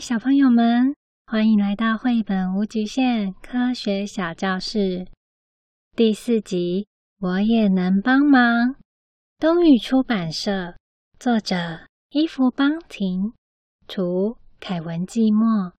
小朋友们，欢迎来到绘本无极限科学小教室第四集。我也能帮忙。东雨出版社，作者伊芙邦婷，图凯文寂寞。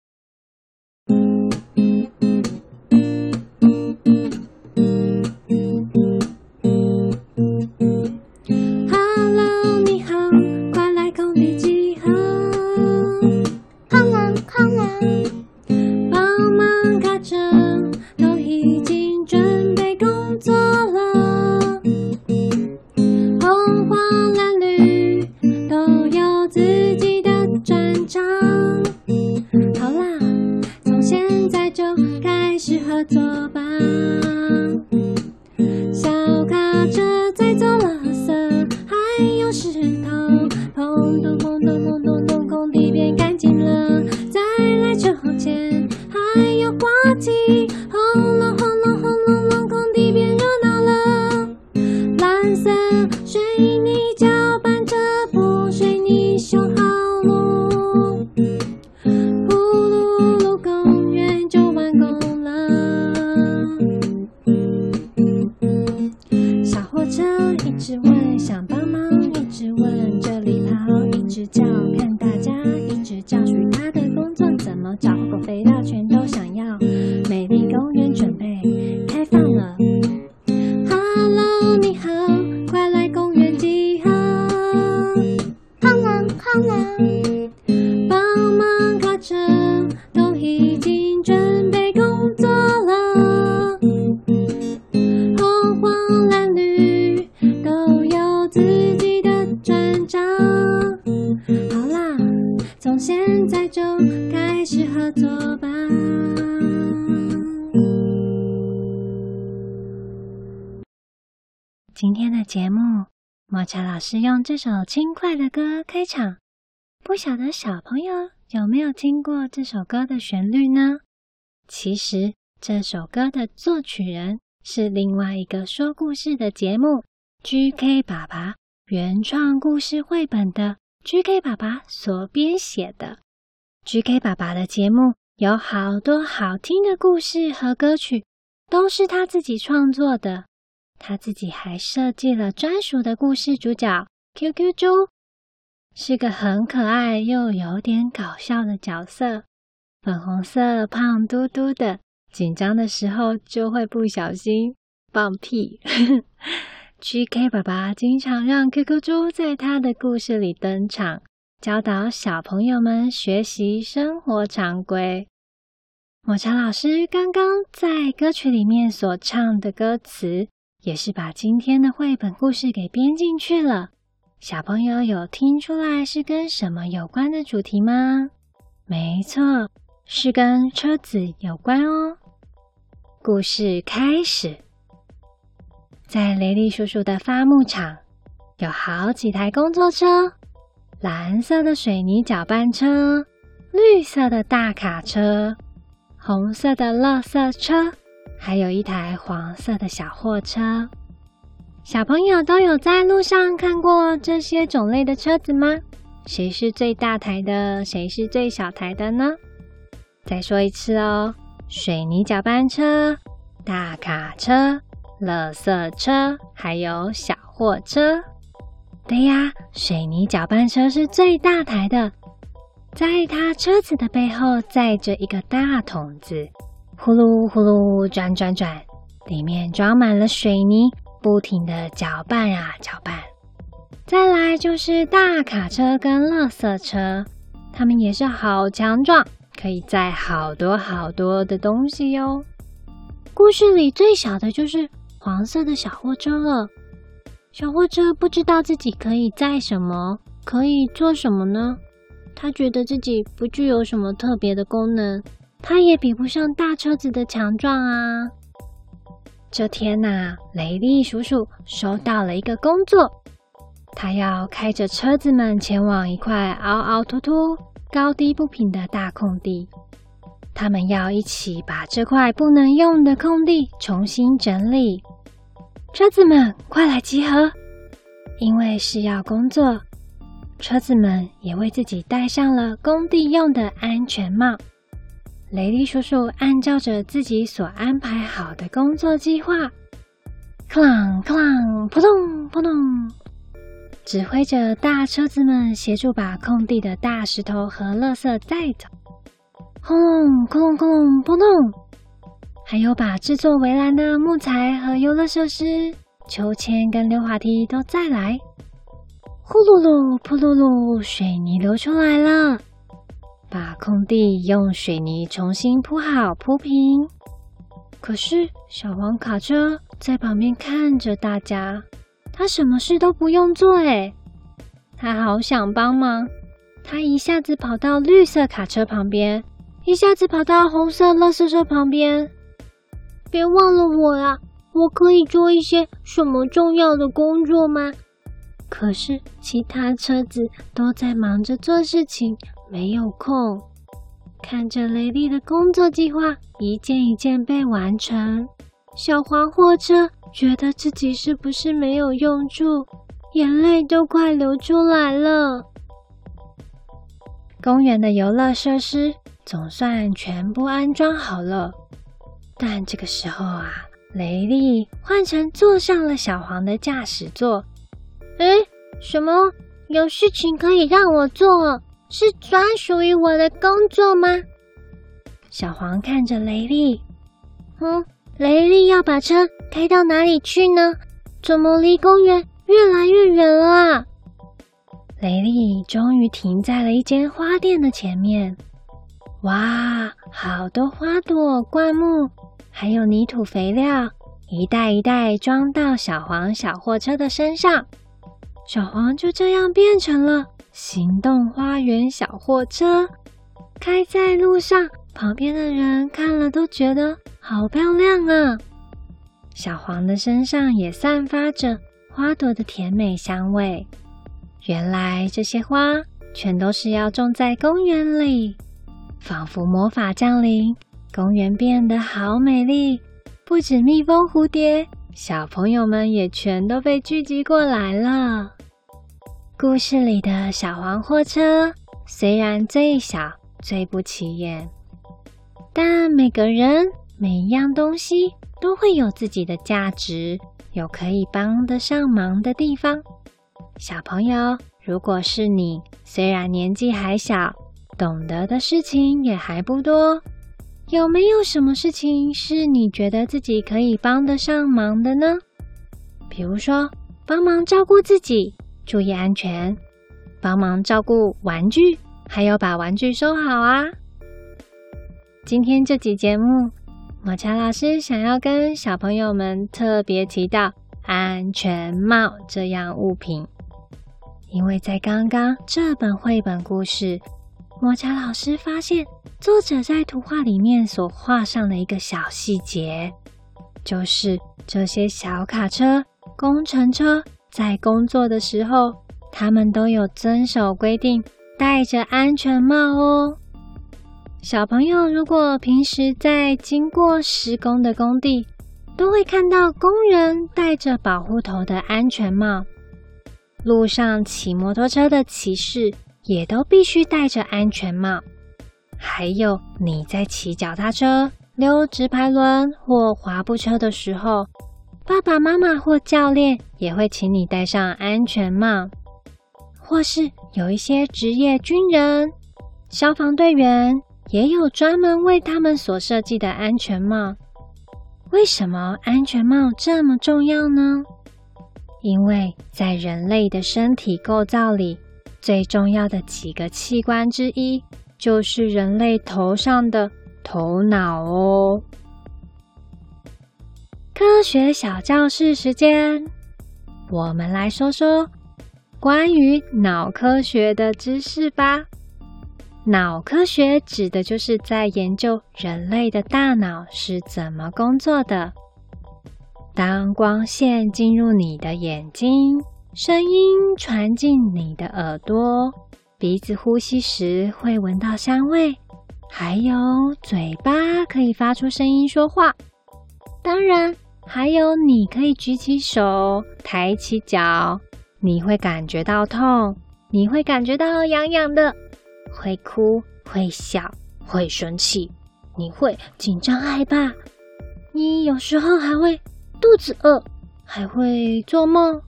今今天的节目，抹茶老师用这首轻快的歌开场。不晓得小朋友有没有听过这首歌的旋律呢？其实这首歌的作曲人是另外一个说故事的节目《GK 爸爸原创故事绘本》的 GK 爸爸所编写的。GK 爸爸的节目有好多好听的故事和歌曲，都是他自己创作的。他自己还设计了专属的故事主角 QQ 猪，是个很可爱又有点搞笑的角色。粉红色、胖嘟嘟的，紧张的时候就会不小心放屁。GK 爸爸经常让 QQ 猪在他的故事里登场，教导小朋友们学习生活常规。抹茶老师刚刚在歌曲里面所唱的歌词。也是把今天的绘本故事给编进去了。小朋友有听出来是跟什么有关的主题吗？没错，是跟车子有关哦。故事开始，在雷利叔叔的伐木场，有好几台工作车：蓝色的水泥搅拌车、绿色的大卡车、红色的垃圾车。还有一台黄色的小货车，小朋友都有在路上看过这些种类的车子吗？谁是最大台的？谁是最小台的呢？再说一次哦，水泥搅拌车、大卡车、垃圾车，还有小货车。对呀，水泥搅拌车是最大台的，在它车子的背后载着一个大桶子。呼噜呼噜转转转，里面装满了水泥，不停的搅拌啊搅拌。再来就是大卡车跟垃圾车，它们也是好强壮，可以载好多好多的东西哟。故事里最小的就是黄色的小货车了。小货车不知道自己可以载什么，可以做什么呢？他觉得自己不具有什么特别的功能。他也比不上大车子的强壮啊！这天呐，雷利叔叔收到了一个工作，他要开着车子们前往一块凹凹凸凸、高低不平的大空地。他们要一起把这块不能用的空地重新整理。车子们，快来集合！因为是要工作，车子们也为自己戴上了工地用的安全帽。雷利叔叔按照着自己所安排好的工作计划，哐啷哐啷，扑通扑通，指挥着大车子们协助把空地的大石头和垃圾带走。轰隆轰隆轰隆，扑通！还有把制作围栏的木材和游乐设施、秋千跟溜滑梯都再来。呼噜噜，噗噜噜，水泥流出来了，把空地用水泥重新铺好铺平。可是小黄卡车在旁边看着大家，他什么事都不用做，诶，他好想帮忙。他一下子跑到绿色卡车旁边，一下子跑到红色垃圾车旁边。别忘了我啊！我可以做一些什么重要的工作吗？可是其他车子都在忙着做事情，没有空。看着雷利的工作计划一件一件被完成，小黄货车觉得自己是不是没有用处，眼泪都快流出来了。公园的游乐设施总算全部安装好了。但这个时候啊，雷利换成坐上了小黄的驾驶座。哎，什么？有事情可以让我做？是专属于我的工作吗？小黄看着雷利，嗯，雷利要把车开到哪里去呢？怎么离公园越来越远了啊？雷利终于停在了一间花店的前面。哇，好多花朵、灌木，还有泥土肥料，一袋一袋装到小黄小货车的身上。小黄就这样变成了行动花园小货车，开在路上，旁边的人看了都觉得好漂亮啊！小黄的身上也散发着花朵的甜美香味。原来这些花全都是要种在公园里。仿佛魔法降临，公园变得好美丽。不止蜜蜂、蝴蝶，小朋友们也全都被聚集过来了。故事里的小黄货车虽然最小、最不起眼，但每个人、每一样东西都会有自己的价值，有可以帮得上忙的地方。小朋友，如果是你，虽然年纪还小，懂得的事情也还不多，有没有什么事情是你觉得自己可以帮得上忙的呢？比如说，帮忙照顾自己，注意安全；帮忙照顾玩具，还有把玩具收好啊。今天这集节目，抹茶老师想要跟小朋友们特别提到安全帽这样物品，因为在刚刚这本绘本故事。抹茶老师发现，作者在图画里面所画上的一个小细节，就是这些小卡车、工程车在工作的时候，他们都有遵守规定，戴着安全帽哦。小朋友，如果平时在经过施工的工地，都会看到工人戴着保护头的安全帽，路上骑摩托车的骑士。也都必须戴着安全帽。还有你在骑脚踏车、溜直排轮或滑步车的时候，爸爸妈妈或教练也会请你戴上安全帽。或是有一些职业军人、消防队员，也有专门为他们所设计的安全帽。为什么安全帽这么重要呢？因为在人类的身体构造里，最重要的几个器官之一，就是人类头上的头脑哦。科学小教室时间，我们来说说关于脑科学的知识吧。脑科学指的就是在研究人类的大脑是怎么工作的。当光线进入你的眼睛，声音传进你的耳朵，鼻子呼吸时会闻到香味，还有嘴巴可以发出声音说话。当然，还有你可以举起手、抬起脚，你会感觉到痛，你会感觉到痒痒的，会哭，会笑，会生气，你会紧张害怕，你有时候还会肚子饿，还会做梦。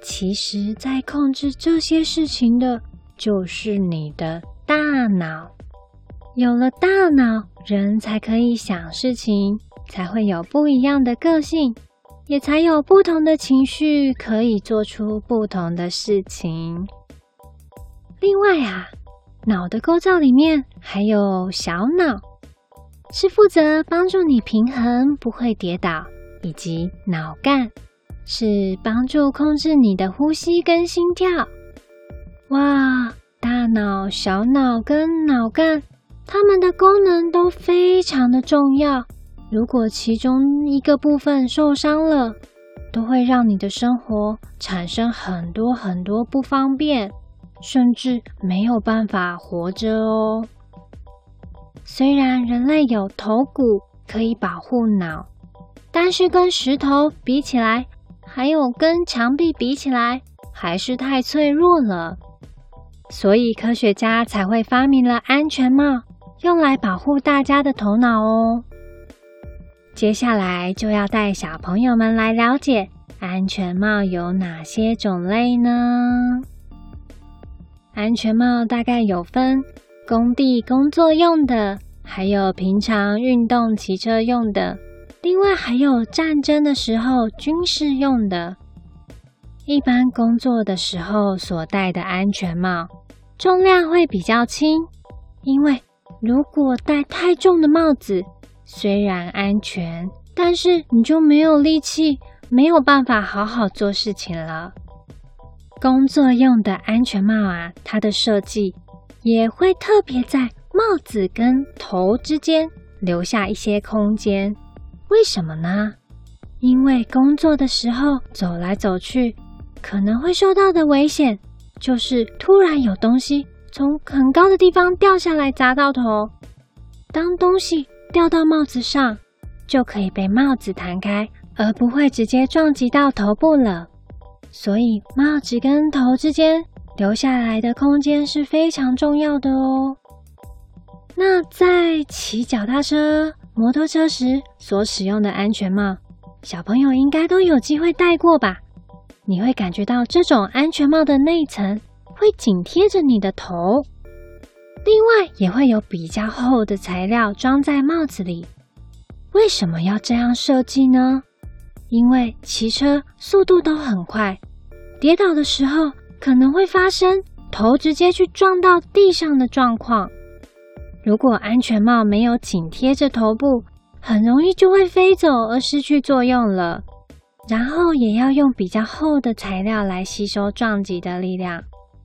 其实，在控制这些事情的，就是你的大脑。有了大脑，人才可以想事情，才会有不一样的个性，也才有不同的情绪，可以做出不同的事情。另外啊，脑的构造里面还有小脑，是负责帮助你平衡，不会跌倒，以及脑干。是帮助控制你的呼吸跟心跳。哇，大脑、小脑跟脑干，它们的功能都非常的重要。如果其中一个部分受伤了，都会让你的生活产生很多很多不方便，甚至没有办法活着哦。虽然人类有头骨可以保护脑，但是跟石头比起来，还有跟墙壁比起来，还是太脆弱了，所以科学家才会发明了安全帽，用来保护大家的头脑哦。接下来就要带小朋友们来了解安全帽有哪些种类呢？安全帽大概有分工地工作用的，还有平常运动骑车用的。另外还有战争的时候军事用的，一般工作的时候所戴的安全帽，重量会比较轻，因为如果戴太重的帽子，虽然安全，但是你就没有力气，没有办法好好做事情了。工作用的安全帽啊，它的设计也会特别在帽子跟头之间留下一些空间。为什么呢？因为工作的时候走来走去，可能会受到的危险，就是突然有东西从很高的地方掉下来砸到头。当东西掉到帽子上，就可以被帽子弹开，而不会直接撞击到头部了。所以帽子跟头之间留下来的空间是非常重要的哦。那在骑脚踏车、摩托车时所使用的安全帽，小朋友应该都有机会戴过吧？你会感觉到这种安全帽的内层会紧贴着你的头，另外也会有比较厚的材料装在帽子里。为什么要这样设计呢？因为骑车速度都很快，跌倒的时候可能会发生头直接去撞到地上的状况。如果安全帽没有紧贴着头部，很容易就会飞走而失去作用了。然后也要用比较厚的材料来吸收撞击的力量。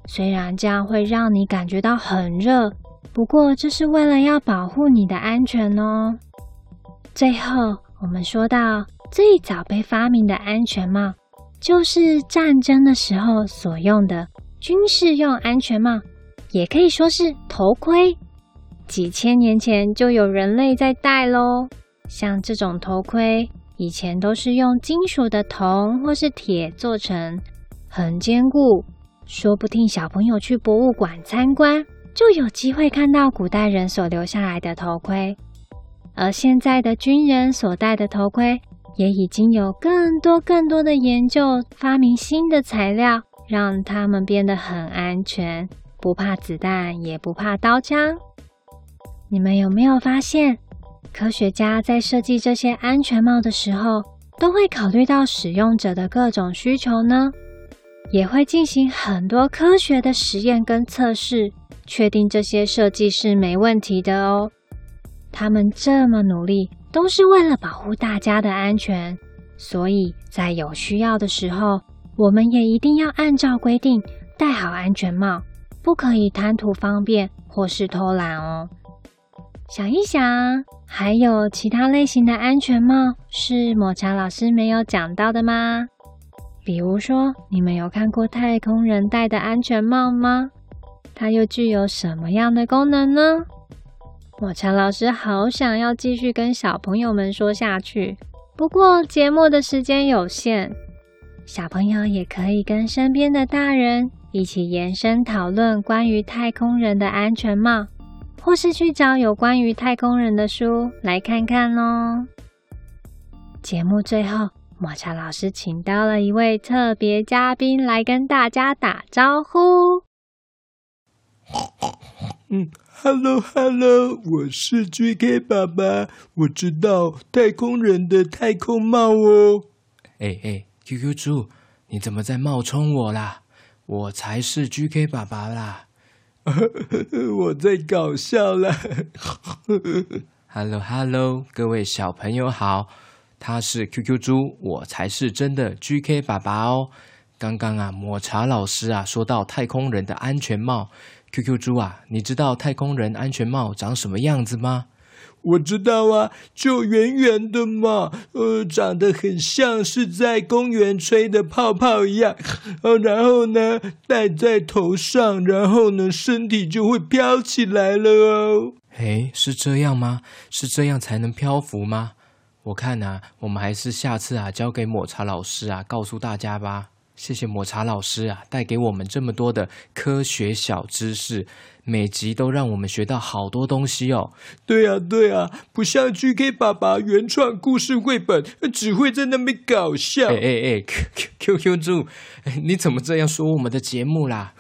虽然这样会让你感觉到很热，不过这是为了要保护你的安全哦。最后，我们说到最早被发明的安全帽，就是战争的时候所用的军事用安全帽，也可以说是头盔。几千年前就有人类在戴喽，像这种头盔，以前都是用金属的铜或是铁做成，很坚固。说不定小朋友去博物馆参观，就有机会看到古代人所留下来的头盔。而现在的军人所戴的头盔，也已经有更多更多的研究，发明新的材料，让他们变得很安全，不怕子弹，也不怕刀枪。你们有没有发现，科学家在设计这些安全帽的时候，都会考虑到使用者的各种需求呢？也会进行很多科学的实验跟测试，确定这些设计是没问题的哦。他们这么努力，都是为了保护大家的安全，所以在有需要的时候，我们也一定要按照规定戴好安全帽，不可以贪图方便或是偷懒哦。想一想，还有其他类型的安全帽是抹茶老师没有讲到的吗？比如说，你们有看过太空人戴的安全帽吗？它又具有什么样的功能呢？抹茶老师好想要继续跟小朋友们说下去，不过节目的时间有限，小朋友也可以跟身边的大人一起延伸讨论关于太空人的安全帽，或是去找有关于太空人的书来看看哦。节目最后，抹茶老师请到了一位特别嘉宾来跟大家打招呼。嗯，Hello Hello，我是 GK 爸爸，我知道太空人的太空帽哦。哎哎，QQ 猪，你怎么在冒充我啦？我才是 GK 爸爸啦！我在搞笑啦。Hello Hello，各位小朋友好。他是 QQ 猪，我才是真的 GK 爸爸哦。刚刚啊，抹茶老师啊说到太空人的安全帽，QQ 猪啊，你知道太空人安全帽长什么样子吗？我知道啊，就圆圆的嘛，呃，长得很像是在公园吹的泡泡一样，呃，然后呢，戴在头上，然后呢，身体就会飘起来了哦。诶，是这样吗？是这样才能漂浮吗？我看啊，我们还是下次啊，交给抹茶老师啊，告诉大家吧。谢谢抹茶老师啊，带给我们这么多的科学小知识，每集都让我们学到好多东西哦。对啊，对啊，不像 GK 爸爸原创故事绘本，只会在那边搞笑。哎哎哎，Q Q Q 猪，你怎么这样说我们的节目啦？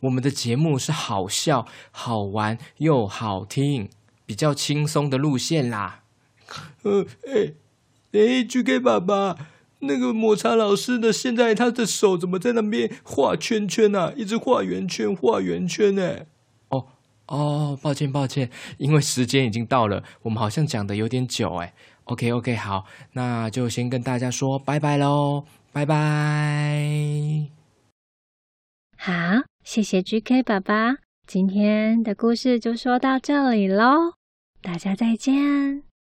我们的节目是好笑、好玩又好听，比较轻松的路线啦。呃，哎，哎，GK 爸爸，那个抹茶老师的，现在他的手怎么在那边画圈圈啊？一直画圆圈，画圆圈呢？哦哦，抱歉抱歉，因为时间已经到了，我们好像讲的有点久哎。OK OK，好，那就先跟大家说拜拜喽，拜拜。好，谢谢 GK 爸爸，今天的故事就说到这里喽，大家再见。